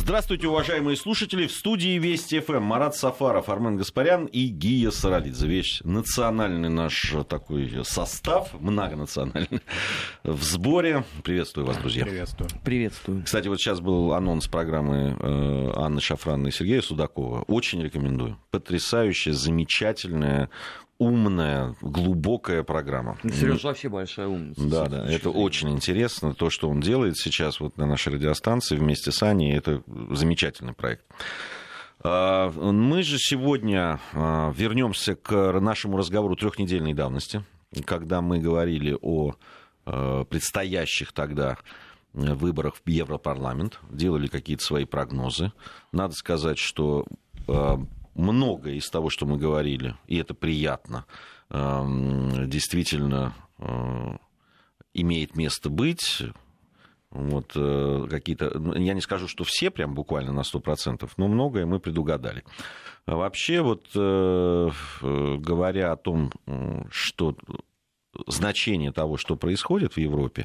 Здравствуйте, уважаемые слушатели. В студии Вести ФМ Марат Сафаров, Армен Гаспарян и Гия Саралидзе. Весь национальный наш такой состав, многонациональный, в сборе. Приветствую вас, друзья. Приветствую. Приветствую. Кстати, вот сейчас был анонс программы э, Анны Шафранной и Сергея Судакова. Очень рекомендую. Потрясающая, замечательная, умная, глубокая программа. Сережа вообще большая умница. Да, да, это очень интересно. То, что он делает сейчас вот на нашей радиостанции вместе с Аней, это замечательный проект. А, мы же сегодня а, вернемся к нашему разговору трехнедельной давности, когда мы говорили о а, предстоящих тогда выборах в Европарламент, делали какие-то свои прогнозы. Надо сказать, что многое из того, что мы говорили, и это приятно, эм, действительно э, имеет место быть. Вот э, какие-то, ну, я не скажу, что все прям буквально на 100%, но многое мы предугадали. Вообще, вот э, говоря о том, что значение того, что происходит в Европе,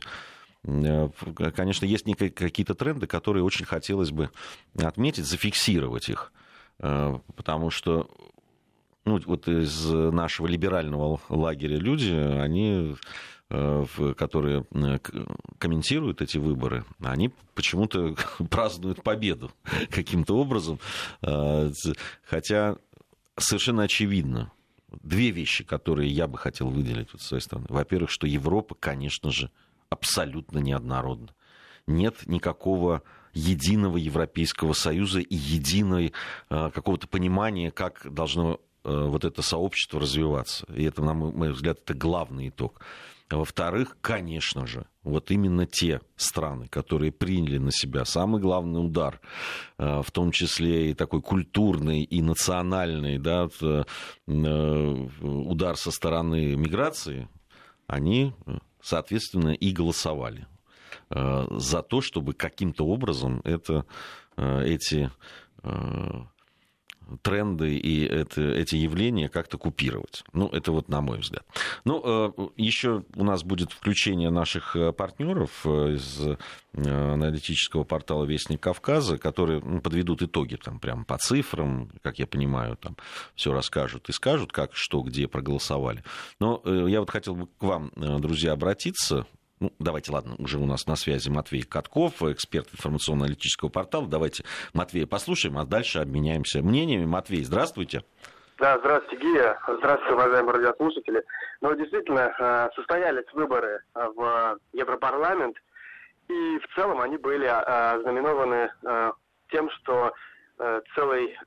конечно, есть какие-то тренды, которые очень хотелось бы отметить, зафиксировать их. Э, потому что ну, вот из нашего либерального лагеря люди, они э, которые э, комментируют эти выборы, они почему-то празднуют победу каким-то образом. Хотя совершенно очевидно, две вещи, которые я бы хотел выделить вот с своей стороны. Во-первых, что Европа, конечно же, абсолютно неоднородна. Нет никакого единого Европейского Союза и единой э, какого-то понимания, как должно э, вот это сообщество развиваться. И это, на мой взгляд, это главный итог. Во-вторых, конечно же, вот именно те страны, которые приняли на себя самый главный удар, э, в том числе и такой культурный, и национальный да, удар со стороны миграции, они, соответственно, и голосовали. Э, за то, чтобы каким-то образом это, э, эти э, тренды и это, эти явления как-то купировать. Ну, это вот на мой взгляд. Ну, еще у нас будет включение наших партнеров из аналитического портала Вестник Кавказа, которые ну, подведут итоги там прям по цифрам, как я понимаю, там все расскажут и скажут, как, что, где проголосовали. Но я вот хотел бы к вам, друзья, обратиться ну, давайте, ладно, уже у нас на связи Матвей Катков, эксперт информационно-аналитического портала. Давайте Матвея послушаем, а дальше обменяемся мнениями. Матвей, здравствуйте. Да, здравствуйте, Гия. Здравствуйте, уважаемые радиослушатели. Ну, действительно, э, состоялись выборы э, в Европарламент, и в целом они были э, знаменованы тем, что целый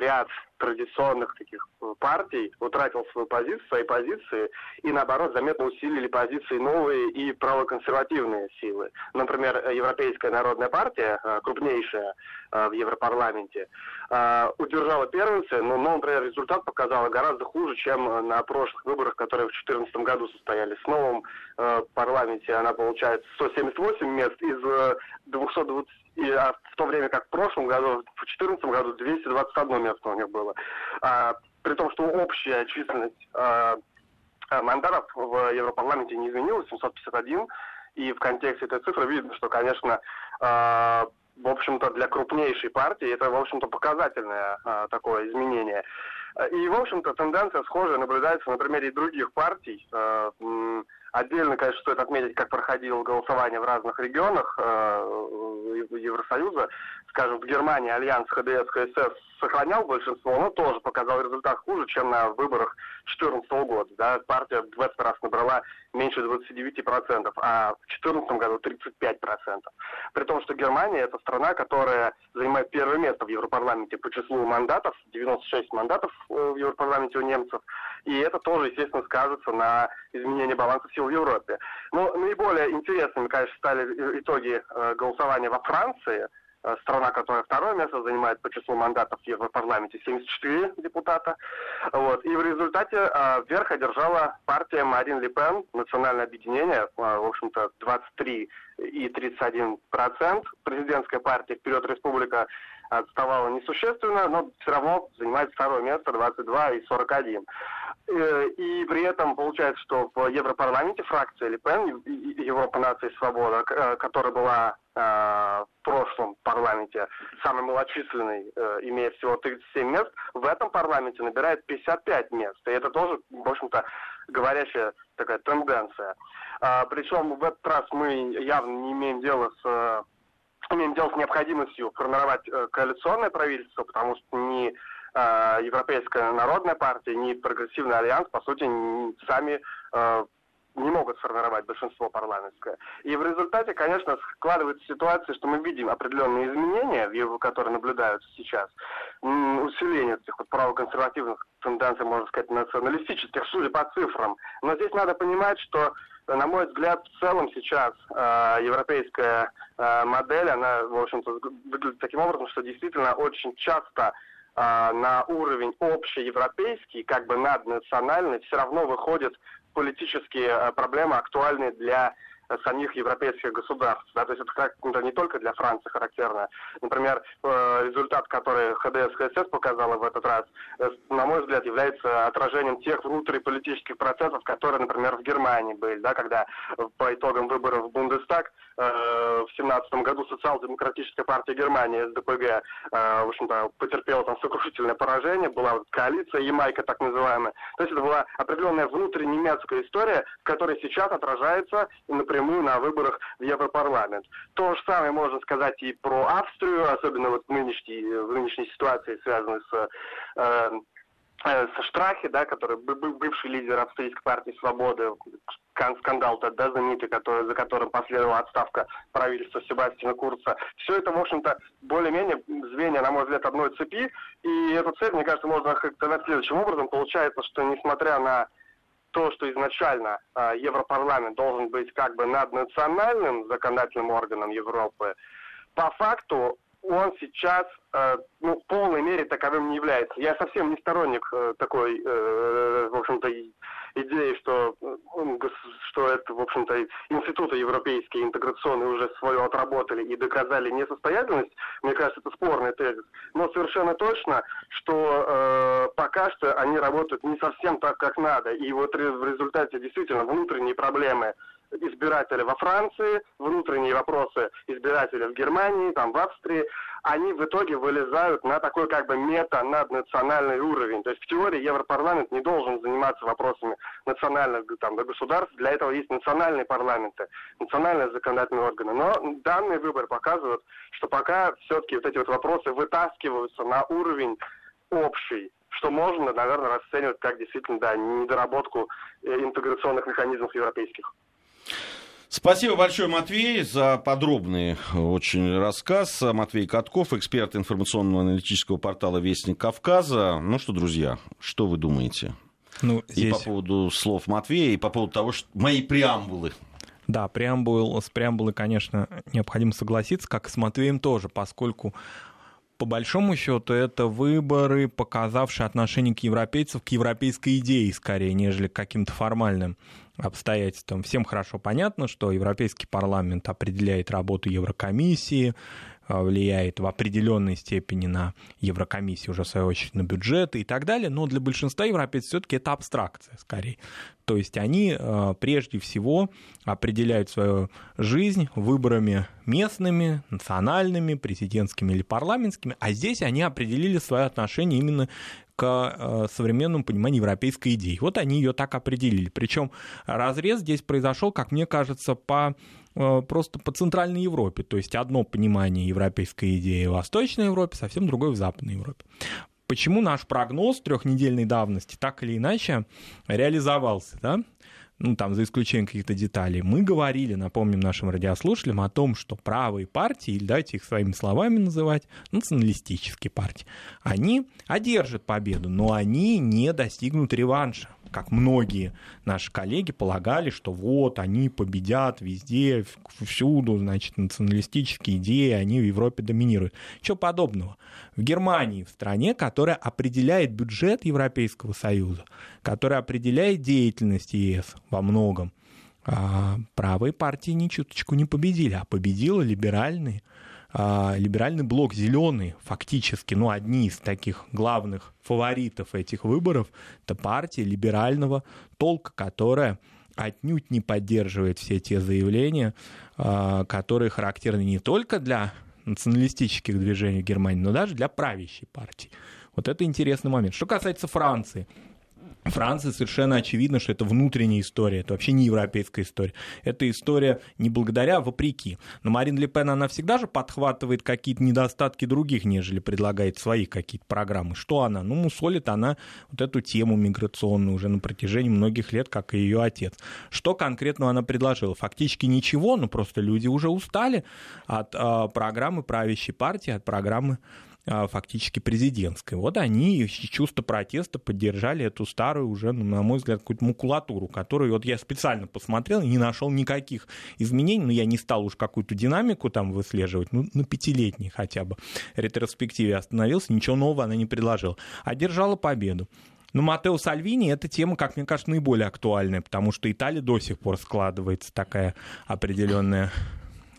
ряд традиционных таких э, партий утратил свою позицию, свои позиции, и наоборот заметно усилили позиции новые и правоконсервативные силы. Например, Европейская народная партия, э, крупнейшая э, в Европарламенте, удержала первенство, но, но, например, результат показала гораздо хуже, чем на прошлых выборах, которые в 2014 году состоялись. В новом парламенте она получает 178 мест из 220 и, а в то время как в прошлом году, в 2014 году 221 место у них было. А, при том, что общая численность а, а, мандатов в Европарламенте не изменилась, 751, и в контексте этой цифры видно, что, конечно, а, в общем-то, для крупнейшей партии это, в общем-то, показательное а, такое изменение. И, в общем-то, тенденция схожая наблюдается на примере других партий. А, Отдельно, конечно, стоит отметить, как проходило голосование в разных регионах э, Евросоюза. Скажем, в Германии альянс ХДС, КСС сохранял большинство, но тоже показал результат хуже, чем на выборах 2014 года. Да. Партия в этот раз набрала меньше 29%, а в 2014 году 35%. При том, что Германия это страна, которая занимает первое место в Европарламенте по числу мандатов, 96 мандатов э, в Европарламенте у немцев, и это тоже, естественно, скажется на изменении баланса сил в Европе. Но наиболее интересными, конечно, стали итоги э, голосования во Франции, Э, страна, которая второе место занимает по числу мандатов в Европарламенте, 74 депутата. Вот. И в результате э, верх одержала партия Марин Ле Пен, национальное объединение, э, в общем-то, 23 и 31 процент. Президентская партия «Вперед, Республика» отставала несущественно, но все равно занимает второе место 22 и 41. Э, и при этом получается, что в Европарламенте фракция Липен, Европа нации свобода, э, которая была э, в прошлом парламенте самой малочисленной, имея всего 37 мест, в этом парламенте набирает 55 мест. И это тоже, в общем-то, говорящая такая тенденция. Причем в этот раз мы явно не имеем дела с имеем дело с необходимостью формировать коалиционное правительство, потому что не Э, Европейская народная партия, ни прогрессивный альянс, по сути, сами э, не могут сформировать большинство парламентское. И в результате, конечно, складывается ситуация, что мы видим определенные изменения, которые наблюдаются сейчас, усиление этих вот правоконсервативных тенденций, можно сказать, националистических, судя по цифрам. Но здесь надо понимать, что на мой взгляд, в целом сейчас э, европейская э, модель, она, в общем-то, выглядит таким образом, что действительно очень часто а, на уровень общеевропейский, как бы наднациональный, все равно выходят политические а, проблемы, актуальные для самих европейских государств. Да? То есть это как это не только для Франции характерно. Например, э, результат, который ХДС ХСС показала в этот раз, э, на мой взгляд, является отражением тех внутриполитических процессов, которые, например, в Германии были, да, когда по итогам выборов в Бундестаг в 2017 году социал-демократическая партия Германии, СДПГ, в общем-то, потерпела там сокрушительное поражение, была коалиция Ямайка так называемая. То есть это была определенная внутреннемецкая история, которая сейчас отражается, напрямую на выборах в Европарламент. То же самое можно сказать и про Австрию, особенно вот в нынешней, в нынешней ситуации, связанной с э, э со Штрахе, да, который бывший лидер австрийской партии «Свободы», скандал тот, да, знаменитый, который, за которым последовала отставка правительства Себастьяна Курца. Все это, в общем-то, более-менее звенья, на мой взгляд, одной цепи. И эту цепь, мне кажется, можно характеризовать следующим образом. Получается, что несмотря на то, что изначально э, Европарламент должен быть как бы наднациональным законодательным органом Европы, по факту он сейчас э, ну, в полной мере таковым не является. Я совсем не сторонник э, такой, э, в общем-то, идеи, что, что это, в общем-то, институты европейские интеграционные уже свое отработали и доказали несостоятельность. Мне кажется, это спорный тезис. Но совершенно точно, что э, пока что они работают не совсем так, как надо. И вот в результате действительно внутренние проблемы избирателя во Франции, внутренние вопросы избирателя в Германии, там в Австрии, они в итоге вылезают на такой как бы мета-наднациональный уровень. То есть в теории Европарламент не должен заниматься вопросами национальных там, государств, для этого есть национальные парламенты, национальные законодательные органы. Но данный выбор показывает, что пока все-таки вот эти вот вопросы вытаскиваются на уровень общий, что можно, наверное, расценивать как действительно да, недоработку э, интеграционных механизмов европейских. Спасибо большое, Матвей, за подробный очень рассказ. Матвей Катков, эксперт информационного аналитического портала «Вестник Кавказа». Ну что, друзья, что вы думаете? Ну, здесь... И по поводу слов Матвея, и по поводу того, что мои преамбулы. Да, преамбул, с преамбулой, конечно, необходимо согласиться, как и с Матвеем тоже, поскольку по большому счету это выборы, показавшие отношение к европейцам, к европейской идее скорее, нежели к каким-то формальным обстоятельствам. Всем хорошо понятно, что Европейский парламент определяет работу Еврокомиссии, а, влияет в определенной степени на Еврокомиссию, уже в свою очередь на бюджеты и так далее, но для большинства европейцев все-таки это абстракция скорее. То есть они а, прежде всего определяют свою жизнь выборами местными, национальными, президентскими или парламентскими, а здесь они определили свое отношение именно к а, современному пониманию европейской идеи. Вот они ее так определили. Причем разрез здесь произошел, как мне кажется, по Э, просто по Центральной Европе. То есть одно понимание европейской идеи в Восточной Европе, совсем другое в Западной Европе. Почему наш прогноз трехнедельной давности так или иначе реализовался, да? Ну, там, за исключением каких-то деталей, мы говорили, напомним нашим радиослушателям, о том, что правые партии, или давайте их своими словами называть, националистические партии, они одержат победу, но они не достигнут реванша как многие наши коллеги полагали, что вот они победят везде, всюду, значит, националистические идеи, они в Европе доминируют. Чего подобного. В Германии, в стране, которая определяет бюджет Европейского Союза, которая определяет деятельность ЕС во многом, а, правые партии ни чуточку не победили, а победила либеральные а, либеральный блок зеленый, фактически, ну, одни из таких главных фаворитов этих выборов, это партия либерального толка, которая отнюдь не поддерживает все те заявления, а, которые характерны не только для националистических движений в Германии, но даже для правящей партии. Вот это интересный момент. Что касается Франции, Франция совершенно очевидно, что это внутренняя история, это вообще не европейская история. Это история не благодаря, а вопреки. Но Марин Ле Пен, она всегда же подхватывает какие-то недостатки других, нежели предлагает свои какие-то программы. Что она? Ну, мусолит она вот эту тему миграционную уже на протяжении многих лет, как и ее отец. Что конкретно она предложила? Фактически ничего, но просто люди уже устали от э, программы правящей партии, от программы фактически президентской. Вот они из чувства протеста поддержали эту старую уже, ну, на мой взгляд, какую-то макулатуру, которую вот я специально посмотрел не нашел никаких изменений, но я не стал уж какую-то динамику там выслеживать, ну, на пятилетней хотя бы ретроспективе остановился, ничего нового она не предложила. Одержала победу. Но Матео Сальвини эта тема, как мне кажется, наиболее актуальная, потому что Италия до сих пор складывается такая определенная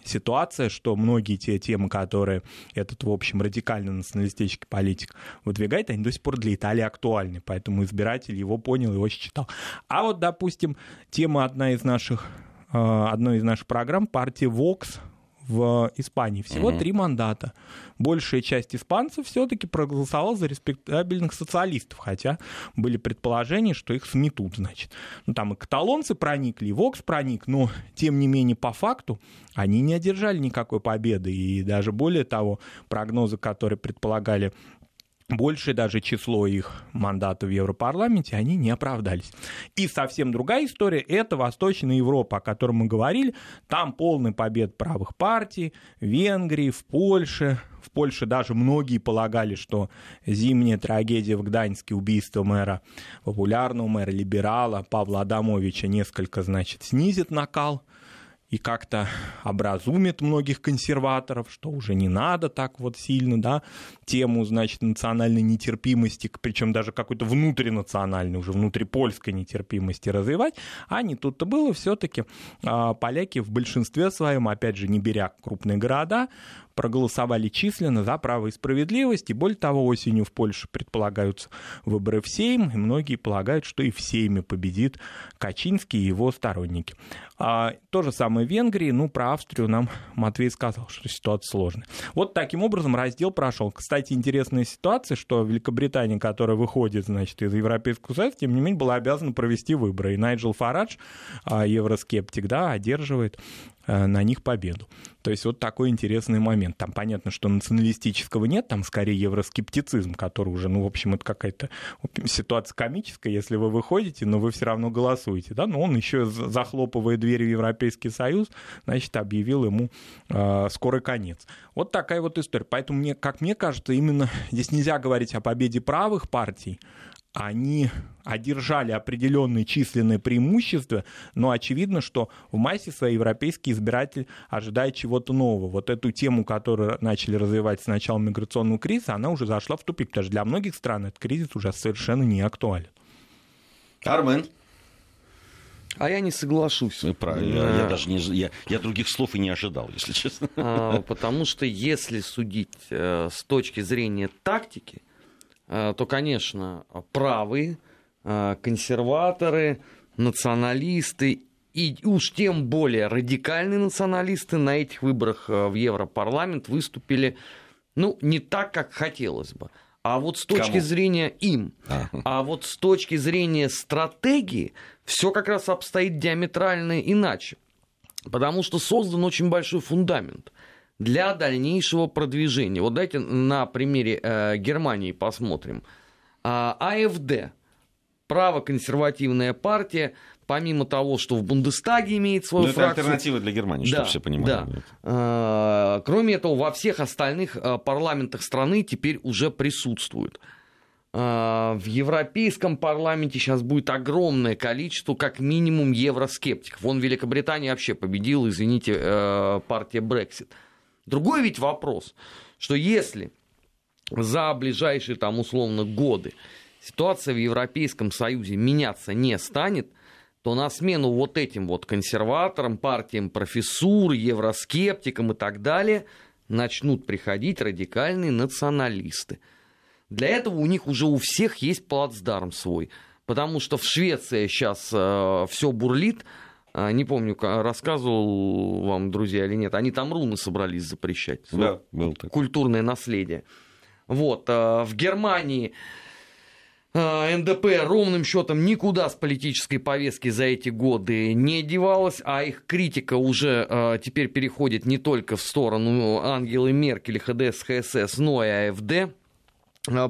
ситуация, что многие те темы, которые этот, в общем, радикально националистический политик выдвигает, они до сих пор для Италии актуальны, поэтому избиратель его понял, его считал. А вот, допустим, тема одна из наших э, одной из наших программ партии Vox в Испании. Всего три мандата. Большая часть испанцев все-таки проголосовала за респектабельных социалистов, хотя были предположения, что их сметут, значит. Ну, там и каталонцы проникли, и Вокс проник, но, тем не менее, по факту они не одержали никакой победы. И даже более того, прогнозы, которые предполагали большее даже число их мандатов в Европарламенте, они не оправдались. И совсем другая история – это Восточная Европа, о которой мы говорили. Там полный побед правых партий, в Венгрии, в Польше. В Польше даже многие полагали, что зимняя трагедия в Гданьске, убийство мэра, популярного мэра, либерала Павла Адамовича несколько, значит, снизит накал и как-то образумит многих консерваторов, что уже не надо так вот сильно, да, тему, значит, национальной нетерпимости, причем даже какой-то внутринациональной, уже внутрипольской нетерпимости развивать, а не тут-то было все-таки а, поляки в большинстве своем, опять же, не беря крупные города, проголосовали численно за право и справедливость, и более того, осенью в Польше предполагаются выборы в Сейм, и многие полагают, что и в Сейме победит Качинский и его сторонники. А, то же самое в Венгрии, ну, про Австрию нам Матвей сказал, что ситуация сложная. Вот таким образом раздел прошел. Кстати, интересная ситуация, что Великобритания, которая выходит, значит, из Европейского Союза, тем не менее, была обязана провести выборы. И Найджел Фарадж, а, евроскептик, да, одерживает на них победу. То есть вот такой интересный момент. Там понятно, что националистического нет, там скорее евроскептицизм, который уже, ну, в общем, это какая-то ситуация комическая, если вы выходите, но вы все равно голосуете, да, но он еще захлопывая двери в Европейский Союз, значит, объявил ему э, скорый конец. Вот такая вот история. Поэтому, мне, как мне кажется, именно здесь нельзя говорить о победе правых партий, они одержали определенные численные преимущества, но очевидно, что в массе своей европейский избиратель ожидает чего-то нового. Вот эту тему, которую начали развивать с начала миграционного кризиса, она уже зашла в тупик, потому что для многих стран этот кризис уже совершенно не актуален. Армен. А я не соглашусь. Ну, правильно. Я, я даже не, я, я других слов и не ожидал, если честно. А, потому что если судить э, с точки зрения тактики, то, конечно, правые, э, консерваторы, националисты и уж тем более радикальные националисты на этих выборах э, в Европарламент выступили, ну, не так, как хотелось бы. А вот с точки Кому? зрения им, а. а вот с точки зрения стратегии, все как раз обстоит диаметрально иначе. Потому что создан очень большой фундамент для дальнейшего продвижения. Вот дайте на примере э, Германии посмотрим. А, АФД, правоконсервативная партия, помимо того, что в Бундестаге имеет свою Но фракцию... это альтернатива для Германии, да, чтобы все понимали. Да. А, кроме этого, во всех остальных а, парламентах страны теперь уже присутствует. А, в Европейском парламенте сейчас будет огромное количество, как минимум, евроскептиков. Вон Великобритания вообще победила, извините, э, партия Брексит. Другой ведь вопрос, что если за ближайшие там условно годы ситуация в Европейском Союзе меняться не станет, то на смену вот этим вот консерваторам, партиям профессур, евроскептикам и так далее начнут приходить радикальные националисты. Для этого у них уже у всех есть плацдарм свой. Потому что в Швеции сейчас э, все бурлит. А, не помню, рассказывал вам, друзья, или нет. Они там руны собрались запрещать. Да, был такой. Культурное наследие. Вот. Э, в Германии э, НДП ровным счетом никуда с политической повестки за эти годы не девалась, а их критика уже теперь переходит не только в сторону Ангелы Меркель, ХДС, ХСС, но и АФД.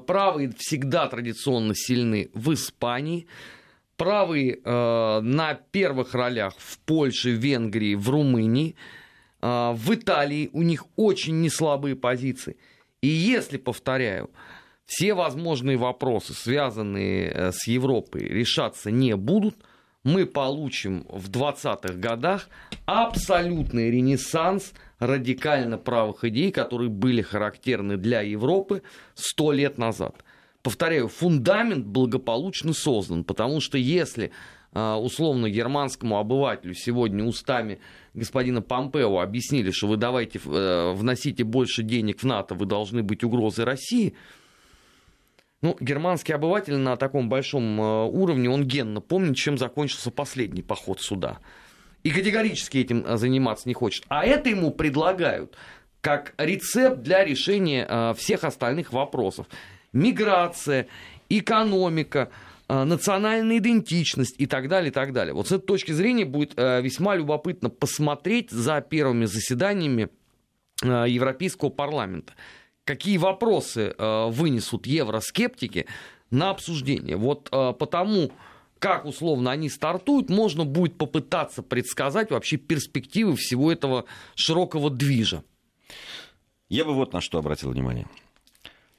Правые всегда традиционно сильны в Испании. Правые э, на первых ролях в Польше, Венгрии, в Румынии. Э, в Италии у них очень неслабые позиции. И если, повторяю, все возможные вопросы, связанные э, с Европой, решаться не будут, мы получим в 20-х годах абсолютный ренессанс – радикально правых идей, которые были характерны для Европы сто лет назад. Повторяю, фундамент благополучно создан, потому что если а, условно германскому обывателю сегодня устами господина Помпео объяснили, что вы давайте э, вносите больше денег в НАТО, вы должны быть угрозой России, ну, германский обыватель на таком большом э, уровне, он генно помнит, чем закончился последний поход сюда и категорически этим а, заниматься не хочет. А это ему предлагают как рецепт для решения всех остальных вопросов. Миграция, экономика, а, национальная идентичность и так далее, и так далее. Вот с этой точки зрения будет весьма любопытно посмотреть за первыми заседаниями Европейского парламента. Какие вопросы вынесут евроскептики на обсуждение. Вот потому как условно они стартуют, можно будет попытаться предсказать вообще перспективы всего этого широкого движа. Я бы вот на что обратил внимание.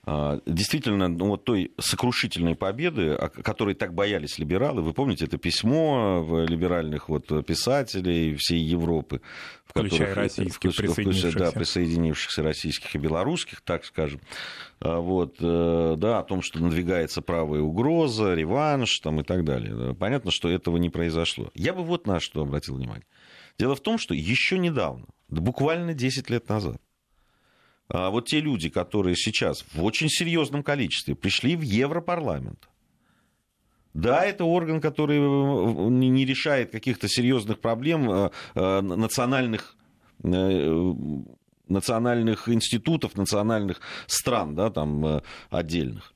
А, действительно, ну, вот той сокрушительной победы, которой так боялись либералы, вы помните это письмо либеральных вот писателей всей Европы, включая которых, российских, присоединившихся. Да, присоединившихся российских и белорусских, так скажем, а, вот, э, да, о том, что надвигается правая угроза, реванш там, и так далее. Понятно, что этого не произошло. Я бы вот на что обратил внимание. Дело в том, что еще недавно, буквально 10 лет назад, вот те люди, которые сейчас в очень серьезном количестве пришли в Европарламент, да, это орган, который э, не решает каких-то серьезных проблем э, э, национальных национальных институтов, национальных стран, да, там отдельных.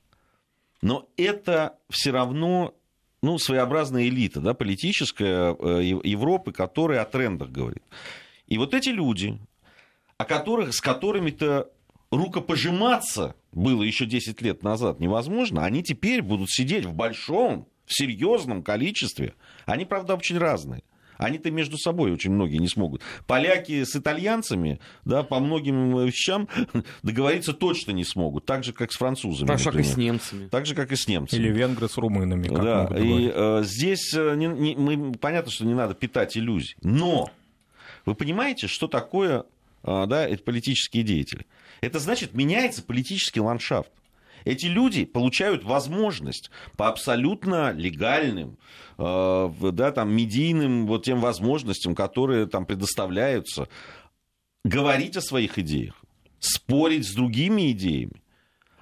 Но это все равно ну, своеобразная элита, да, политическая Европы, которая о трендах говорит. И вот эти люди, о которых, с которыми-то рукопожиматься было еще 10 лет назад невозможно, они теперь будут сидеть в большом, в серьезном количестве. Они, правда, очень разные. Они-то между собой очень многие не смогут. Поляки с итальянцами, да, по многим вещам договориться точно не смогут. Так же, как с французами. Так же, как и с немцами. Так же, как и с немцами. Или венгры с румынами. Как да, и э, здесь э, не, не, мы, понятно, что не надо питать иллюзий. Но вы понимаете, что такое да, это политические деятели. Это значит, меняется политический ландшафт. Эти люди получают возможность по абсолютно легальным, э, да, там, медийным вот тем возможностям, которые там предоставляются, говорить о своих идеях, спорить с другими идеями.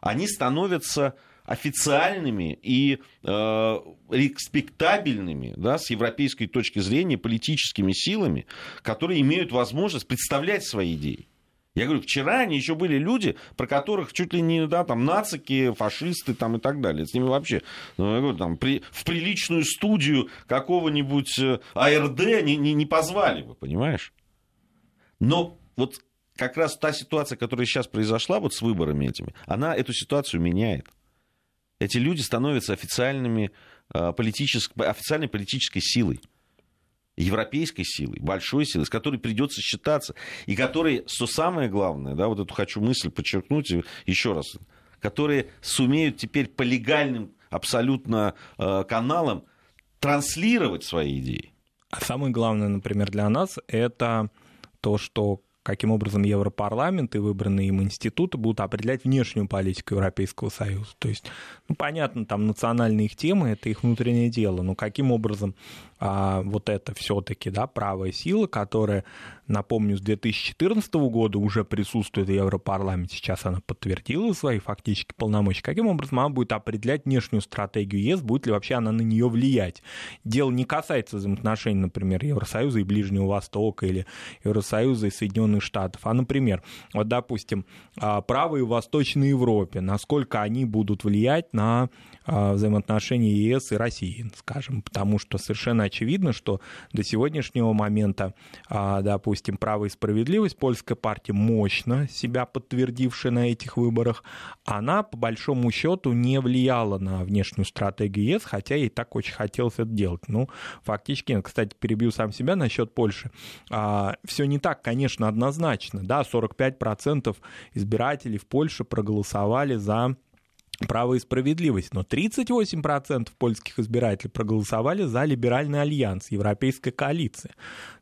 Они становятся официальными и э, респектабельными да, с европейской точки зрения политическими силами, которые имеют возможность представлять свои идеи. Я говорю, вчера они еще были люди, про которых чуть ли не да, там, нацики, фашисты там, и так далее. С ними вообще ну, я говорю, там, при, в приличную студию какого-нибудь э, АРД не, не, не позвали бы, понимаешь? Но вот как раз та ситуация, которая сейчас произошла вот с выборами этими, она эту ситуацию меняет эти люди становятся официальными, э, политической, официальной политической силой европейской силой, большой силой, с которой придется считаться, и которые, что самое главное, да, вот эту хочу мысль подчеркнуть еще раз, которые сумеют теперь по легальным абсолютно э, каналам транслировать свои идеи. А самое главное, например, для нас это то, что каким образом Европарламент и выбранные им институты будут определять внешнюю политику Европейского Союза. То есть, ну, понятно, там национальные их темы, это их внутреннее дело, но каким образом а, вот это все-таки, да, правая сила, которая, напомню, с 2014 года уже присутствует в Европарламенте, сейчас она подтвердила свои фактически полномочия, каким образом она будет определять внешнюю стратегию ЕС, будет ли вообще она на нее влиять. Дело не касается взаимоотношений, например, Евросоюза и Ближнего Востока или Евросоюза и Соединенных Штатов, а, например, вот, допустим, а, правые в Восточной Европе, насколько они будут влиять на а, взаимоотношения ЕС и России, скажем, потому что совершенно очевидно, что до сегодняшнего момента, а, допустим, «Право и справедливость», польская партия, мощно себя подтвердившая на этих выборах, она, по большому счету, не влияла на внешнюю стратегию ЕС, хотя ей так очень хотелось это делать. Ну, фактически, кстати, перебью сам себя насчет Польши. А, Все не так, конечно, однозначно. Да, 45% избирателей в Польше проголосовали за право и справедливость, но 38% польских избирателей проголосовали за либеральный альянс, европейская коалиция.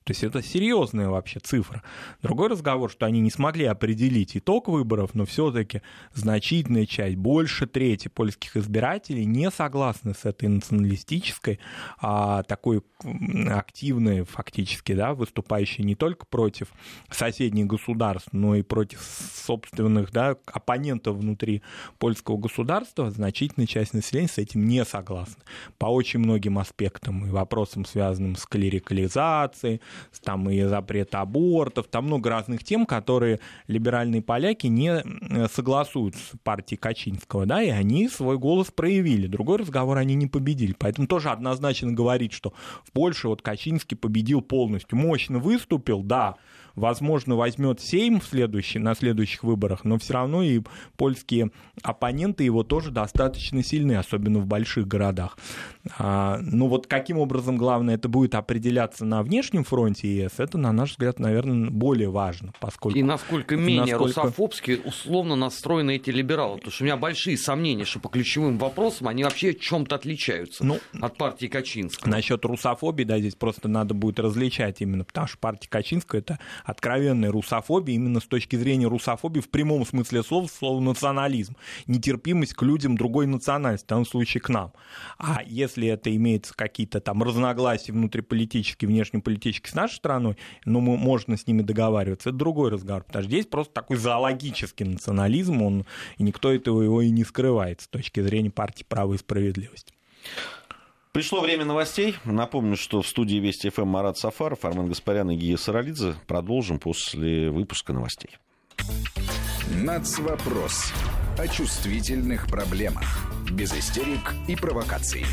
То есть это серьезная вообще цифра. Другой разговор, что они не смогли определить итог выборов, но все-таки значительная часть, больше трети польских избирателей не согласны с этой националистической, а такой активной фактически, да, выступающей не только против соседних государств, но и против собственных да, оппонентов внутри польского государства. Значительная часть населения с этим не согласна. По очень многим аспектам и вопросам, связанным с клерикализацией, там и запрет абортов, там много разных тем, которые либеральные поляки не согласуют с партией Качинского, да, и они свой голос проявили. Другой разговор, они не победили. Поэтому тоже однозначно говорить, что в Польше вот Качинский победил полностью, мощно выступил, да, возможно, возьмет Сейм в следующий, на следующих выборах, но все равно и польские оппоненты его тоже достаточно сильны, особенно в больших городах. А, ну вот каким образом, главное, это будет определяться на внешнем фронте ЕС, это, на наш взгляд, наверное, более важно, поскольку... И насколько менее насколько... русофобски условно настроены эти либералы, потому что у меня большие сомнения, что по ключевым вопросам они вообще чем-то отличаются ну, от партии Качинского. Насчет русофобии, да, здесь просто надо будет различать именно, потому что партия Качинского это откровенной русофобии, именно с точки зрения русофобии в прямом смысле слова, слово национализм, нетерпимость к людям другой национальности, в данном случае к нам. А если это имеется какие-то там разногласия внутриполитические, внешнеполитические с нашей страной, ну, мы, можно с ними договариваться, это другой разговор, потому что здесь просто такой зоологический национализм, он, и никто этого его и не скрывает с точки зрения партии «Право и справедливость». Пришло время новостей. Напомню, что в студии Вести ФМ Марат Сафаров, Армен Гаспарян и Гия Саралидзе. Продолжим после выпуска новостей. Нацвопрос. О чувствительных проблемах. Без истерик и провокаций.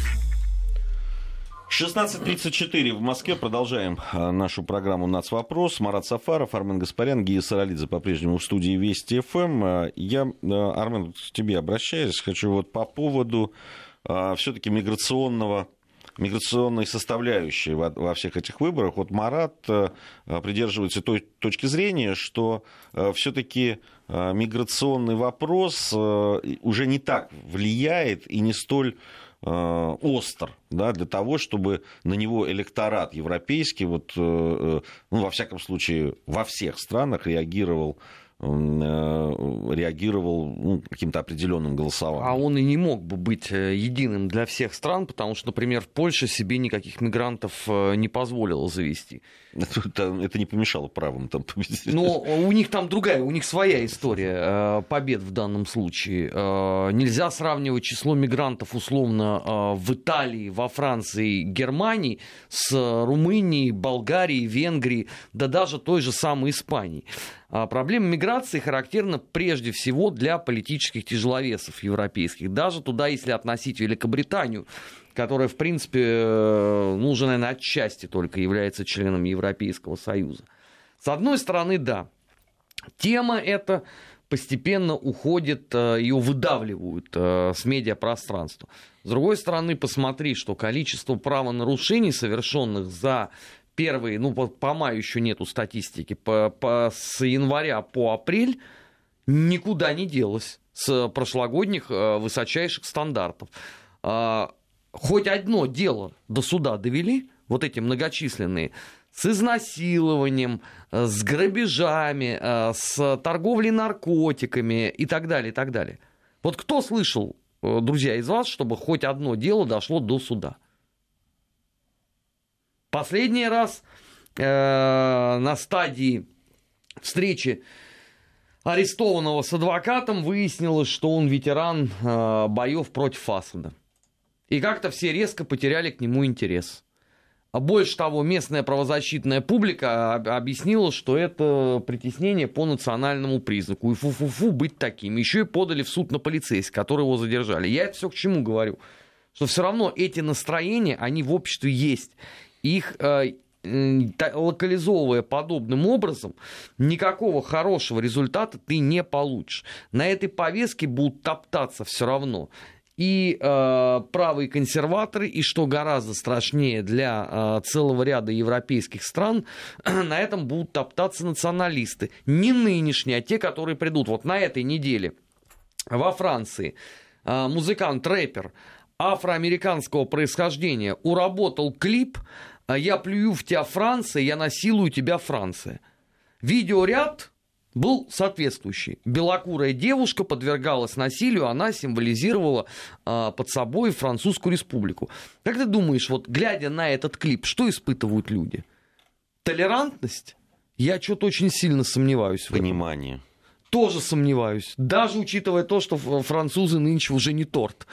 16.34 в Москве. Продолжаем а, нашу программу «Нацвопрос». Марат Сафаров, Армен Гаспарян, Гия Саралидзе по-прежнему в студии Вести ФМ. А, я, а, Армен, к тебе обращаюсь. Хочу вот по поводу все-таки миграционного миграционной составляющей во, всех этих выборах. Вот Марат э, придерживается той точки зрения, что э, все-таки э, миграционный вопрос уже не так влияет и не столь остр да, для того, чтобы на него электорат европейский, вот, ну, во всяком случае, во всех странах реагировал реагировал ну, каким-то определенным голосованием. А он и не мог бы быть э, единым для всех стран, потому что, например, Польша себе никаких мигрантов э, не позволила завести. Это, это не помешало правым там победить. Но у них там другая, у них своя история побед в данном случае. Нельзя сравнивать число мигрантов условно в Италии, во Франции, Германии с Румынией, Болгарией, Венгрией, да даже той же самой Испанией. А проблема миграции характерна прежде всего для политических тяжеловесов европейских. Даже туда, если относить Великобританию, которая, в принципе, э, ну, уже, наверное, отчасти только является членом Европейского Союза. С одной стороны, да, тема эта постепенно уходит, э, ее выдавливают э, с медиапространства. С другой стороны, посмотри, что количество правонарушений, совершенных за первые, ну, по, по маю еще нету статистики, по, по, с января по апрель никуда не делось с прошлогодних э, высочайших стандартов. Э, хоть одно дело до суда довели, вот эти многочисленные, с изнасилованием, э, с грабежами, э, с торговлей наркотиками и так далее, и так далее. Вот кто слышал, друзья, из вас, чтобы хоть одно дело дошло до суда? Последний раз э, на стадии встречи арестованного с адвокатом выяснилось, что он ветеран э, боев против Асада. И как-то все резко потеряли к нему интерес. А больше того, местная правозащитная публика объяснила, что это притеснение по национальному признаку. И фу-фу-фу быть таким. Еще и подали в суд на полицейских, которые его задержали. Я это все к чему говорю? Что все равно эти настроения, они в обществе есть. Их э, локализовывая подобным образом, никакого хорошего результата ты не получишь. На этой повестке будут топтаться все равно и э, правые консерваторы, и что гораздо страшнее для э, целого ряда европейских стран, на этом будут топтаться националисты. Не нынешние, а те, которые придут. Вот на этой неделе во Франции э, музыкант-рэпер афроамериканского происхождения уработал клип «Я плюю в тебя, Франция, я насилую тебя, Франция». Видеоряд был соответствующий. Белокурая девушка подвергалась насилию, она символизировала э, под собой Французскую республику. Как ты думаешь, вот глядя на этот клип, что испытывают люди? Толерантность? Я что-то очень сильно сомневаюсь в этом. Понимание тоже сомневаюсь, даже учитывая то, что французы нынче уже не торт.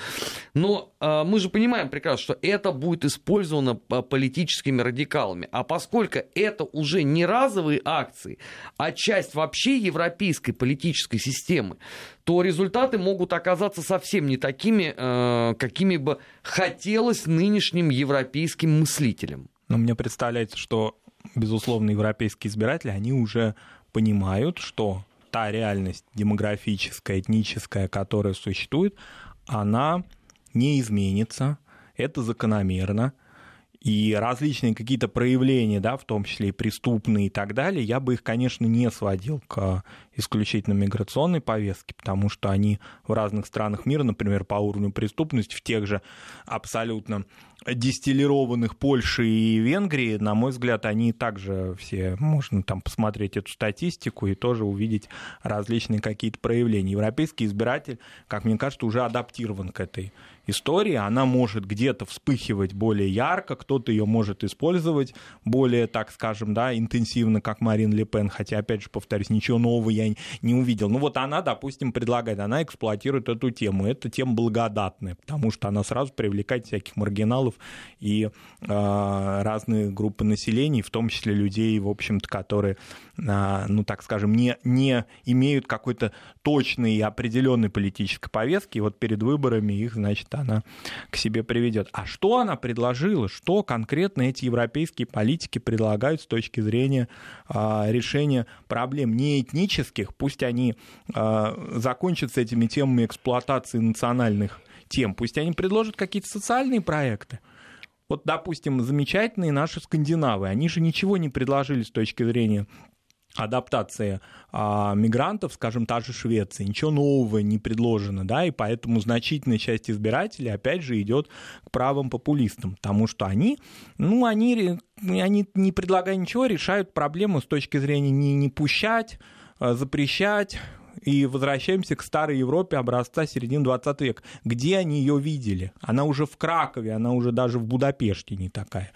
Но э, мы же понимаем прекрасно, что это будет использовано политическими радикалами. А поскольку это уже не разовые акции, а часть вообще европейской политической системы, то результаты могут оказаться совсем не такими, э, какими бы хотелось нынешним европейским мыслителям. Но мне представляется, что, безусловно, европейские избиратели, они уже понимают, что та реальность демографическая, этническая, которая существует, она не изменится, это закономерно. И различные какие-то проявления, да, в том числе и преступные и так далее, я бы их, конечно, не сводил к исключительно миграционной повестке, потому что они в разных странах мира, например, по уровню преступности, в тех же абсолютно дистиллированных Польши и Венгрии, на мой взгляд, они также все, можно там посмотреть эту статистику и тоже увидеть различные какие-то проявления. Европейский избиратель, как мне кажется, уже адаптирован к этой истории, она может где-то вспыхивать более ярко, кто-то ее может использовать более, так скажем, да, интенсивно, как Марин Ле Пен, хотя, опять же, повторюсь, ничего нового я не увидел. Ну вот она, допустим, предлагает, она эксплуатирует эту тему. Эта тема благодатная, потому что она сразу привлекает всяких маргиналов и э, разные группы населения, в том числе людей, в общем-то, которые, э, ну так скажем, не, не имеют какой-то точной и определенной политической повестки, и вот перед выборами их, значит, она к себе приведет. А что она предложила? Что конкретно эти европейские политики предлагают с точки зрения э, решения проблем не этнических, пусть они э, закончат с этими темами эксплуатации национальных тем, пусть они предложат какие-то социальные проекты. Вот, допустим, замечательные наши скандинавы, они же ничего не предложили с точки зрения адаптации а, мигрантов, скажем, та же Швеция, ничего нового не предложено, да, и поэтому значительная часть избирателей, опять же, идет к правым популистам, потому что они, ну, они, они не предлагая ничего, решают проблему с точки зрения не, не пущать, а запрещать, и возвращаемся к старой Европе образца середины 20 века. Где они ее видели? Она уже в Кракове, она уже даже в Будапеште не такая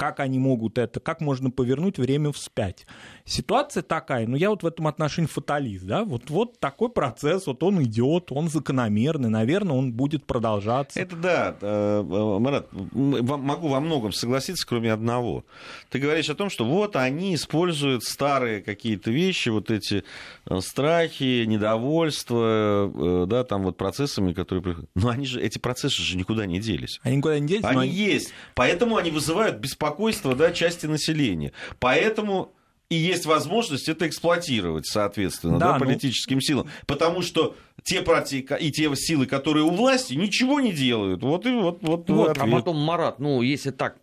как они могут это, как можно повернуть время вспять. Ситуация такая, ну я вот в этом отношении фаталист, да, вот, вот такой процесс, вот он идет, он закономерный, наверное, он будет продолжаться. Это да, э, э, Марат, могу во многом согласиться, кроме одного. Ты говоришь о том, что вот они используют старые какие-то вещи, вот эти э, страхи, недовольство, да, там вот процессами, которые... Но они же, эти процессы же никуда не делись. Они никуда не делись? Они, они... есть, поэтому они вызывают беспокойство беспокойство да, части населения. Поэтому и есть возможность это эксплуатировать, соответственно, да, да, ну политическим ну... силам. Потому что те партии и те силы, которые у власти, ничего не делают. Вот и вот. Вот, вот а потом, Марат, ну, если так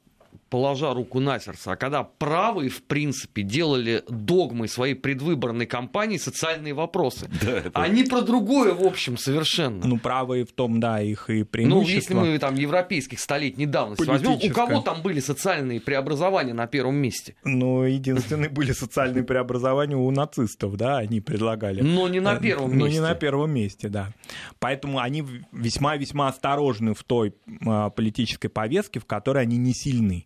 положа руку на сердце, а когда правые, в принципе, делали догмой своей предвыборной кампании социальные вопросы. Да, это... Они про другое, в общем, совершенно. Ну, правые в том, да, их и преимущество. Ну, если мы там европейских столетней давности возьмем, у кого там были социальные преобразования на первом месте? Ну, единственные были социальные преобразования у нацистов, да, они предлагали. Но не на э, первом месте. Но не на первом месте, да. Поэтому они весьма-весьма осторожны в той а, политической повестке, в которой они не сильны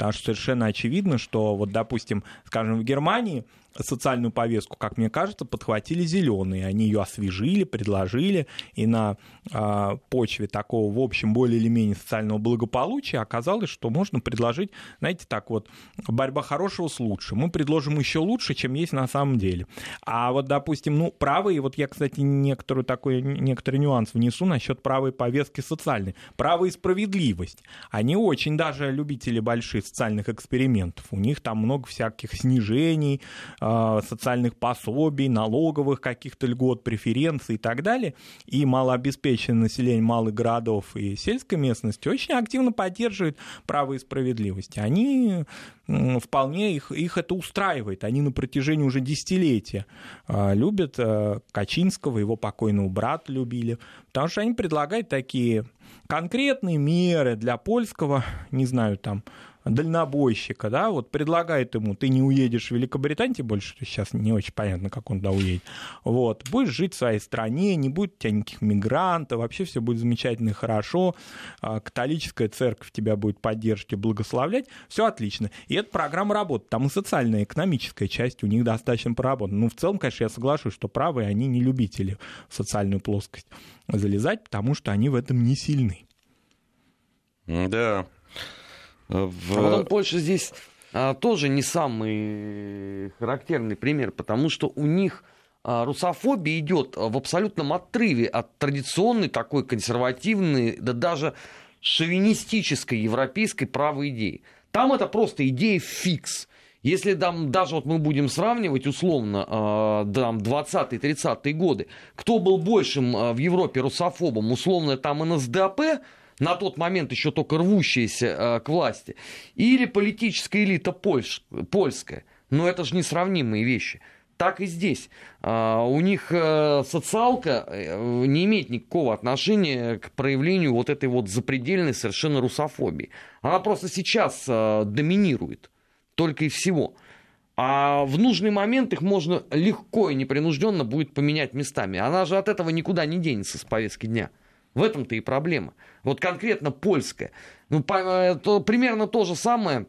Потому что совершенно очевидно, что вот, допустим, скажем, в Германии социальную повестку, как мне кажется, подхватили зеленые. Они ее освежили, предложили, и на э, почве такого, в общем, более или менее социального благополучия оказалось, что можно предложить, знаете, так вот, борьба хорошего с лучшим. Мы предложим еще лучше, чем есть на самом деле. А вот, допустим, ну, правые, вот я, кстати, некоторую такой, некоторый нюанс внесу насчет правой повестки социальной. Право справедливость. Они очень даже любители больших социальных экспериментов. У них там много всяких снижений, Э, социальных пособий, налоговых каких-то льгот, преференций и так далее. И малообеспеченное население малых городов и сельской местности очень активно поддерживает право и справедливость. Они вполне их, их это устраивает. Они на протяжении уже десятилетия э, любят э, Качинского, его покойного брата любили, потому что они предлагают такие конкретные меры для польского, не знаю, там, дальнобойщика, да, вот предлагает ему, ты не уедешь в Великобританию больше, сейчас не очень понятно, как он туда уедет, вот, будешь жить в своей стране, не будет у тебя никаких мигрантов, вообще все будет замечательно и хорошо, а, католическая церковь тебя будет поддерживать и благословлять, все отлично. И эта программа работает, там и социальная, и экономическая часть у них достаточно проработана. Ну, в целом, конечно, я соглашусь, что правые, они не любители в социальную плоскость залезать, потому что они в этом не сильны. Да, в... А потом Польша здесь а, тоже не самый характерный пример, потому что у них а, русофобия идет в абсолютном отрыве от традиционной такой консервативной, да даже шовинистической европейской правой идеи. Там это просто идея фикс. Если там, даже вот мы будем сравнивать условно э, там 20-30-е годы, кто был большим в Европе русофобом, условно там НСДАП, на тот момент еще только рвущиеся э, к власти, или политическая элита польш, польская. Но это же несравнимые вещи. Так и здесь. А, у них э, социалка э, не имеет никакого отношения к проявлению вот этой вот запредельной совершенно русофобии. Она просто сейчас доминирует. Только и всего. А в нужный момент их можно легко и непринужденно будет поменять местами. Она же от этого никуда не денется с повестки дня. В этом-то и проблема. Вот конкретно польская. Ну, то, примерно то же самое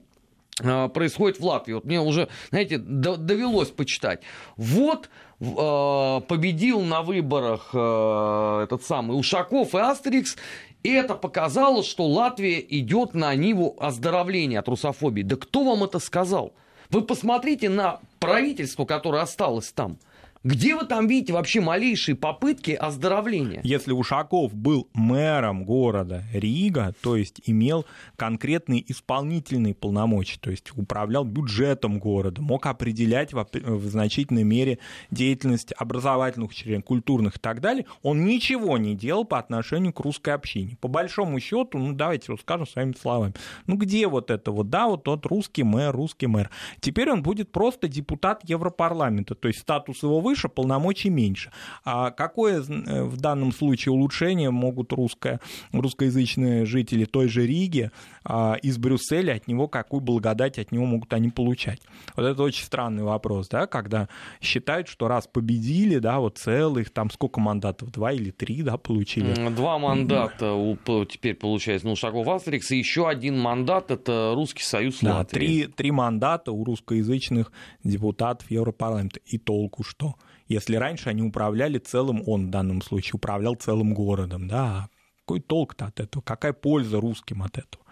а, происходит в Латвии. Вот мне уже, знаете, довелось почитать. Вот а, победил на выборах а, этот самый Ушаков и Астерикс, и это показало, что Латвия идет на ниву оздоровления от русофобии. Да кто вам это сказал? Вы посмотрите на правительство, которое осталось там – где вы там видите вообще малейшие попытки оздоровления? Если Ушаков был мэром города Рига, то есть имел конкретные исполнительные полномочия, то есть управлял бюджетом города, мог определять в, значительной мере деятельность образовательных учреждений, культурных и так далее, он ничего не делал по отношению к русской общине. По большому счету, ну давайте вот скажем своими словами, ну где вот это вот, да, вот тот русский мэр, русский мэр. Теперь он будет просто депутат Европарламента, то есть статус его выше, полномочий меньше. А какое э, в данном случае улучшение могут русское, русскоязычные жители той же Риги а, из Брюсселя от него, какую благодать от него могут они получать? Вот это очень странный вопрос, да, когда считают, что раз победили, да, вот целых, там сколько мандатов, два или три, да, получили? Два мандата у, теперь получается, ну, Шагов Астрикс, и еще один мандат, это Русский Союз да, Латвии. Три, три мандата у русскоязычных депутатов Европарламента. И толку что? Если раньше они управляли целым, он в данном случае управлял целым городом, да, какой толк-то от этого, какая польза русским от этого?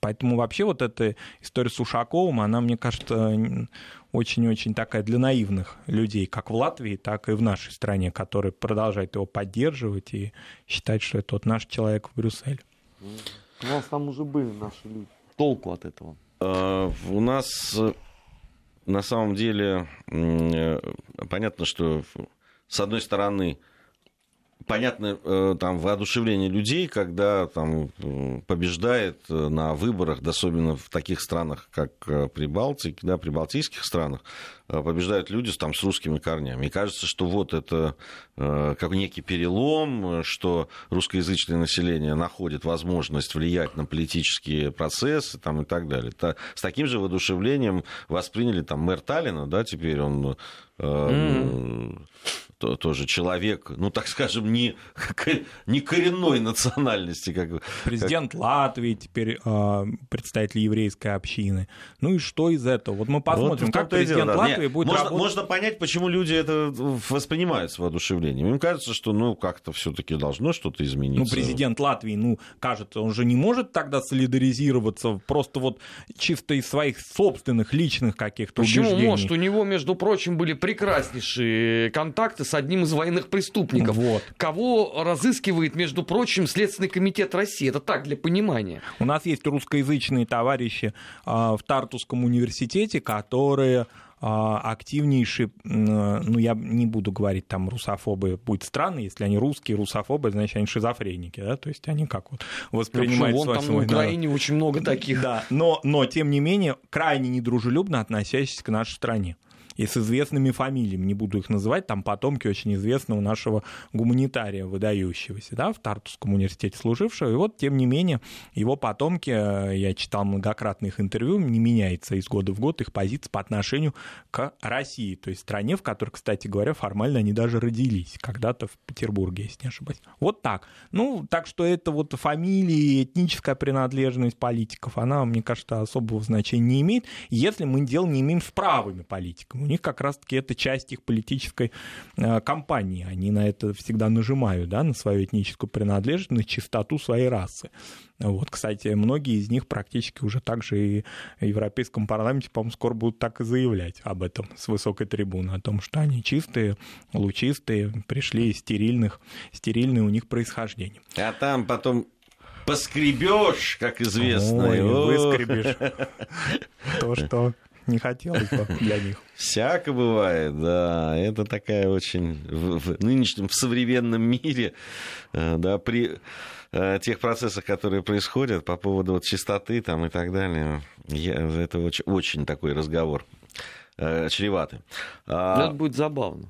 Поэтому вообще вот эта история с Ушаковым, она, мне кажется, очень-очень такая для наивных людей, как в Латвии, так и в нашей стране, которые продолжают его поддерживать и считать, что это вот наш человек в Брюсселе. У нас там уже были наши люди. Толку от этого? А, у нас на самом деле э, понятно, что с одной стороны понятно э, там воодушевление людей, когда там побеждает э, на выборах, особенно в таких странах, как Прибалтика, да, прибалтийских странах, побеждают люди там с русскими корнями. И кажется, что вот это как некий перелом, что русскоязычное население находит возможность влиять на политические процессы там, и так далее. С таким же воодушевлением восприняли там мэр Таллина, да, теперь он mm то, тоже человек, ну, так скажем, не, не коренной национальности. Как, Президент как... Латвии теперь э, представитель еврейской общины. Ну и что из этого? Вот мы посмотрим, вот как президент дело, Латвии Нет, будет можно, работать. Можно понять, почему люди это воспринимают с воодушевлением. Им кажется, что, ну, как-то все таки должно что-то измениться. Ну, президент Латвии, ну, кажется, он же не может тогда солидаризироваться просто вот чисто из своих собственных личных каких-то Почему убеждений. может? У него, между прочим, были прекраснейшие контакты с одним из военных преступников. Вот. Кого разыскивает, между прочим, Следственный комитет России. Это так, для понимания. У нас есть русскоязычные товарищи а, в Тартусском университете, которые а, активнейшие, ну, я не буду говорить, там, русофобы, будет странно, если они русские русофобы, значит, они шизофреники, да, то есть они как вот воспринимают... Вон там на Украине народ. очень много таких. Да, но, но, тем не менее, крайне недружелюбно относящиеся к нашей стране и с известными фамилиями, не буду их называть, там потомки очень известного нашего гуманитария выдающегося, да, в Тартусском университете служившего, и вот, тем не менее, его потомки, э, я читал многократно их интервью, не меняется из года в год их позиция по отношению к России, то есть стране, в которой, кстати говоря, формально они даже родились, когда-то в Петербурге, если не ошибаюсь. Вот так. Ну, так что это вот фамилии, этническая принадлежность политиков, она, мне кажется, особого значения не имеет, если мы дело не имеем с правыми политиками них как раз-таки это часть их политической э, кампании. Они на это всегда нажимают, да, на свою этническую принадлежность, на чистоту своей расы. Вот, кстати, многие из них практически уже также и в Европейском парламенте, по-моему, скоро будут так и заявлять об этом с высокой трибуны, о том, что они чистые, лучистые, пришли из стерильных, стерильное у них происхождение. А там потом поскребешь, как известно. Ой, выскребешь. То, что не хотелось бы для них. Всяко бывает, да. Это такая очень в, в нынешнем, в современном мире, э, да, при э, тех процессах, которые происходят по поводу вот чистоты там и так далее, я, это очень, очень такой разговор э, чреватый. А... Это будет забавно.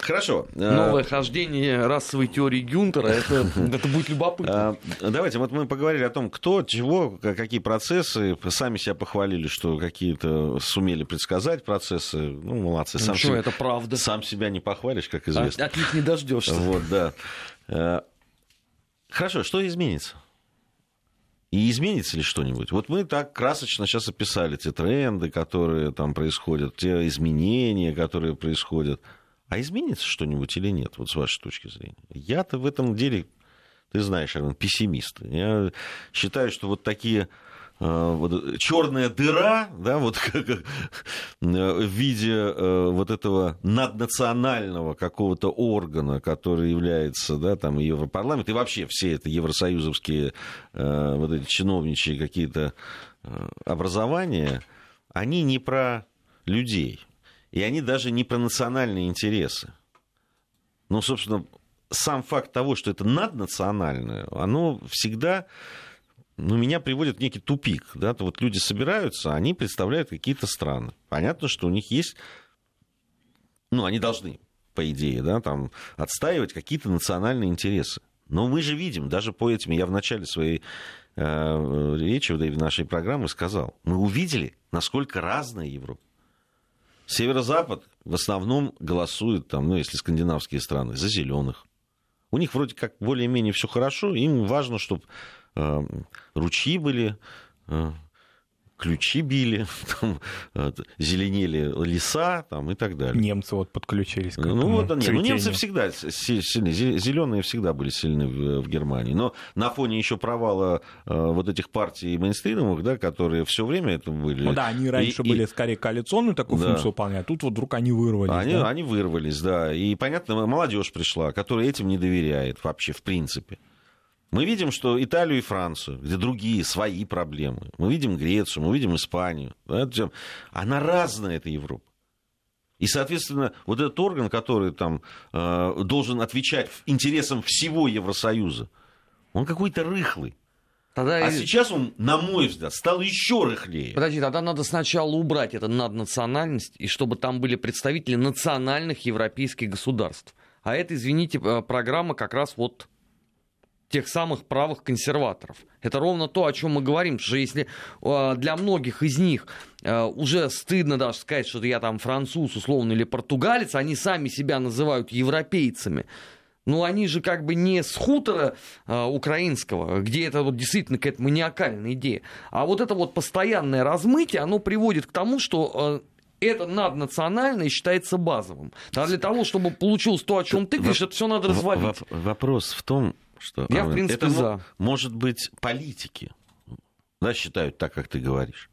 Хорошо. Э, Новое хождение расовой теории Гюнтера, это, это будет любопытно. А, давайте, вот мы поговорили о том, кто, чего, какие процессы. Сами себя похвалили, что какие-то сумели предсказать процессы. Ну, молодцы. Сам ну, что, это правда. Сам себя не похвалишь, как известно. От, от них не дождешься. Вот, да. Э, хорошо, что изменится? И изменится ли что-нибудь? Вот мы так красочно сейчас описали те тренды, которые там происходят, те изменения, которые происходят. А изменится что-нибудь или нет, вот с вашей точки зрения? Я-то в этом деле, ты знаешь, Армен, пессимист. Я считаю, что вот такие э, вот, черная дыра, да, вот как, э, в виде э, вот этого наднационального какого-то органа, который является, да, там, Европарламент, и вообще все это евросоюзовские вот эти чиновничьи какие-то образования, они не про людей. И они даже не про национальные интересы. Ну, собственно, сам факт того, что это наднациональное, оно всегда ну, меня приводит в некий тупик. Да? То вот люди собираются, они представляют какие-то страны. Понятно, что у них есть... Ну, они должны, по идее, да, там, отстаивать какие-то национальные интересы. Но мы же видим, даже по этим, я в начале своей э, речи, в нашей программы сказал, мы увидели, насколько разная Европа. Северо-запад в основном голосует, там, ну, если скандинавские страны, за зеленых. У них вроде как более-менее все хорошо, им важно, чтобы э, ручьи были, э, ключи били, там, зеленели леса там, и так далее. Немцы вот подключились к этому Ну, вот, нет, ну, немцы всегда сильны, зеленые всегда были сильны в, в Германии. Но на фоне еще провала э, вот этих партий мейнстримовых, да, которые все время это были. Ну да, они раньше и, были и... скорее коалиционную такую да. функцию выполняют, а тут вот вдруг они вырвались. Они, да? они вырвались, да. И, понятно, молодежь пришла, которая этим не доверяет вообще, в принципе. Мы видим, что Италию и Францию, где другие, свои проблемы. Мы видим Грецию, мы видим Испанию. Она разная, эта Европа. И, соответственно, вот этот орган, который там э, должен отвечать интересам всего Евросоюза, он какой-то рыхлый. Тогда а сейчас он, на мой взгляд, стал еще рыхлее. Подожди, тогда надо сначала убрать эту наднациональность, и чтобы там были представители национальных европейских государств. А это, извините, э, программа как раз вот тех самых правых консерваторов. Это ровно то, о чем мы говорим, что если э, для многих из них э, уже стыдно даже сказать, что я там француз, условно, или португалец, они сами себя называют европейцами, ну, они же как бы не с хутора э, украинского, где это вот действительно какая-то маниакальная идея, а вот это вот постоянное размытие, оно приводит к тому, что э, это наднациональное считается базовым. А для того, чтобы получилось то, о чем ты говоришь, это все надо развалить. Вопрос в том, что Я, в принципе, это за. может быть политики, да, считают так, как ты говоришь.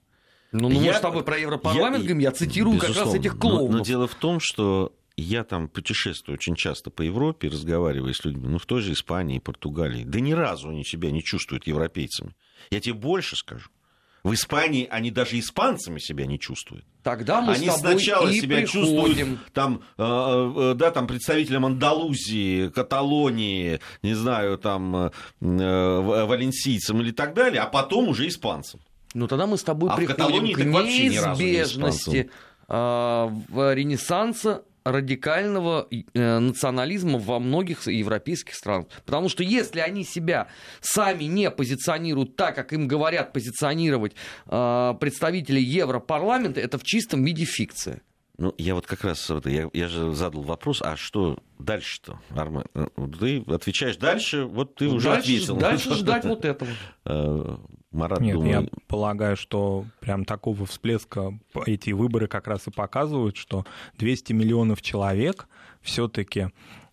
Ну, ну мы с тобой про Европарламент говорим, я цитирую как раз этих клоунов. Но, но дело в том, что я там путешествую очень часто по Европе, разговариваю с людьми, ну, в той же Испании, Португалии. Да ни разу они себя не чувствуют европейцами. Я тебе больше скажу. В Испании они даже испанцами себя не чувствуют. Тогда мы они с тобой сначала и себя приходим. чувствуют там, э, э, да, там представителем Андалузии, Каталонии, не знаю, там э, э, валенсийцем или так далее, а потом уже испанцем. Ну тогда мы с тобой А в приходим Каталонии к разу не неизбежности а, в ренессанса радикального э, национализма во многих европейских странах. Потому что если они себя сами не позиционируют так, как им говорят позиционировать э, представители Европарламента, это в чистом виде фикция. Ну, я вот как раз, я, я же задал вопрос, а что дальше-то, Армен? Ты отвечаешь дальше, вот ты уже дальше, ответил. Дальше ждать вот этого. Марат, Нет, думаю, я полагаю, что прям такого всплеска эти выборы как раз и показывают, что 200 миллионов человек все-таки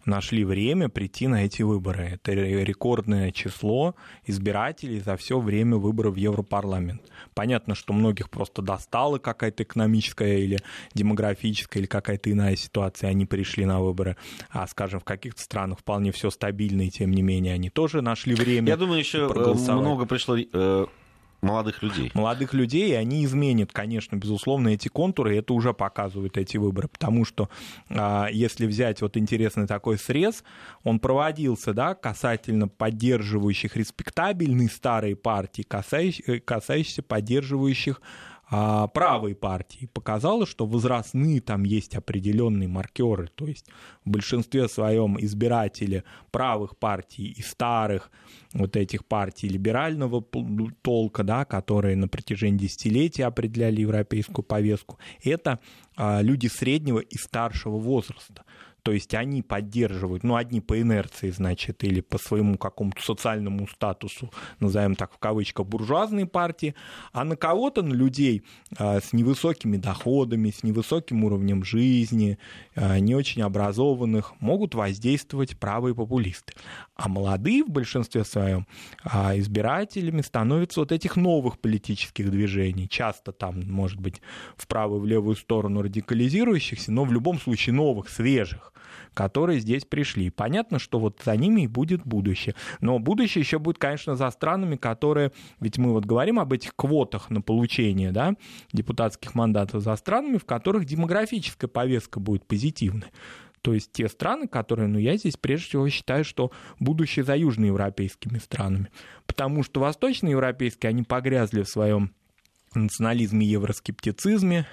нашли время прийти на эти выборы. Это рекордное число избирателей за все время выборов в Европарламент. Понятно, что многих просто достала какая-то экономическая или демографическая или какая-то иная ситуация, они пришли на выборы. А, скажем, в каких-то странах вполне все стабильно, и тем не менее они тоже нашли время. Я думаю, еще проголосовать. много пришло э, молодых людей. молодых людей, и они изменят, конечно, безусловно, эти контуры, и это уже показывают эти выборы, потому что а, если взять вот интересный такой срез, он проводился, да, касательно поддерживающих респектабельные старые партии, касающихся, касающихся поддерживающих правой партии показало, что возрастные там есть определенные маркеры, то есть в большинстве своем избиратели правых партий и старых вот этих партий либерального толка, да, которые на протяжении десятилетий определяли европейскую повестку, это а, люди среднего и старшего возраста. То есть они поддерживают, ну, одни по инерции, значит, или по своему какому-то социальному статусу, назовем так в кавычках, буржуазные партии, а на кого-то, на людей а, с невысокими доходами, с невысоким уровнем жизни, а, не очень образованных, могут воздействовать правые популисты. А молодые в большинстве своем а, избирателями становятся вот этих новых политических движений, часто там, может быть, в правую, в левую сторону радикализирующихся, но в любом случае новых, свежих которые здесь пришли. Понятно, что вот за ними и будет будущее. Но будущее еще будет, конечно, за странами, которые, ведь мы вот говорим об этих квотах на получение да, депутатских мандатов за странами, в которых демографическая повестка будет позитивной. То есть те страны, которые, ну, я здесь прежде всего считаю, что будущее за южноевропейскими странами. Потому что восточноевропейские, они погрязли в своем национализме и евроскептицизме,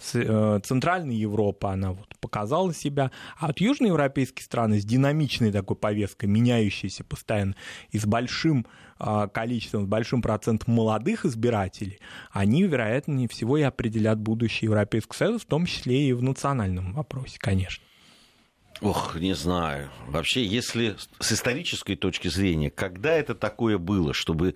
Центральная Европа, она вот показала себя, а вот южноевропейские страны с динамичной такой повесткой, меняющейся постоянно и с большим а, количеством, с большим процентом молодых избирателей, они, вероятнее всего, и определят будущее Европейского Союза, в том числе и в национальном вопросе, конечно. Ох, не знаю. Вообще, если с исторической точки зрения, когда это такое было, чтобы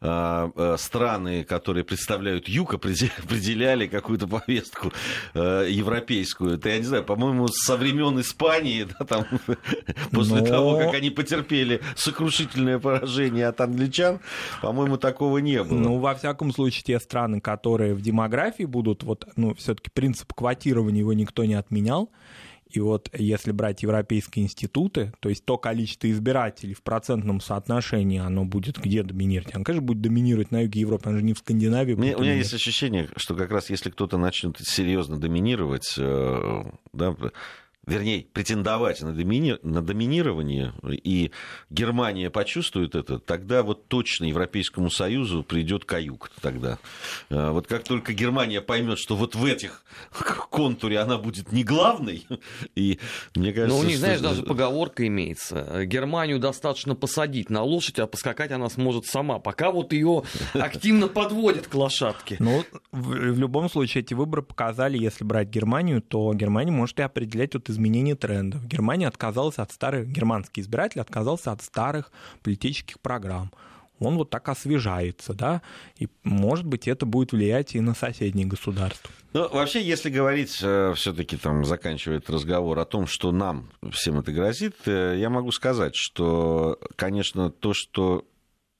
э, страны, которые представляют юг, определяли какую-то повестку э, европейскую? Это, я не знаю, по-моему, со времен Испании, да, там, после Но... того, как они потерпели сокрушительное поражение от англичан, по-моему, такого не было. Ну, во всяком случае, те страны, которые в демографии будут, вот, ну, все-таки принцип квотирования его никто не отменял. И вот если брать европейские институты, то есть то количество избирателей в процентном соотношении, оно будет где доминировать? Оно, конечно, будет доминировать на юге Европы, оно же не в Скандинавии. Мне, у меня есть ощущение, что как раз если кто-то начнет серьезно доминировать, э, да, вернее, претендовать на, домини... на доминирование, и Германия почувствует это, тогда вот точно Европейскому Союзу придет каюк тогда. А, вот как только Германия поймет, что вот в этих контуре она будет не главной, и мне кажется... Ну, у них, знаешь, что... даже поговорка имеется. Германию достаточно посадить на лошадь, а поскакать она сможет сама, пока вот ее активно подводят к лошадке. Ну, в, в любом случае, эти выборы показали, если брать Германию, то Германия может и определять вот изменение трендов. Германия отказалась от старых, германский избиратель отказался от старых политических программ. Он вот так освежается, да, и, может быть, это будет влиять и на соседние государства. Ну, вообще, если говорить, э, все-таки там заканчивает разговор о том, что нам всем это грозит, э, я могу сказать, что, конечно, то, что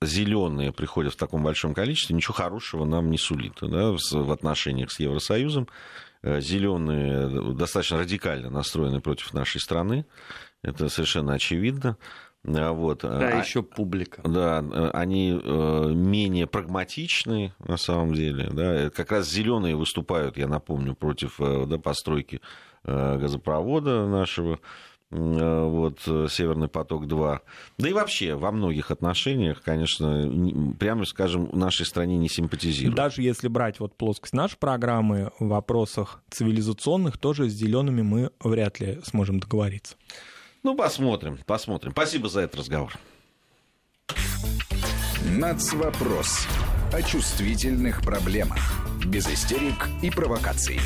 зеленые приходят в таком большом количестве, ничего хорошего нам не сулит да, в отношениях с Евросоюзом. Э, зеленые достаточно радикально настроены против нашей страны. Это совершенно очевидно. А вот. Да, а, еще публика. Да, они э, менее прагматичны на самом деле. Да. Как раз зеленые выступают, я напомню, против э, да, постройки газопровода нашего Э, вот, э, Северный поток-2. Да и вообще во многих отношениях, конечно, прямо скажем, в нашей стране не симпатизируют. Даже если брать вот плоскость нашей программы в вопросах цивилизационных, тоже с зелеными мы вряд ли сможем договориться. Ну, посмотрим, посмотрим. Спасибо за этот разговор. Нацвопрос о чувствительных проблемах. Без истерик и провокаций.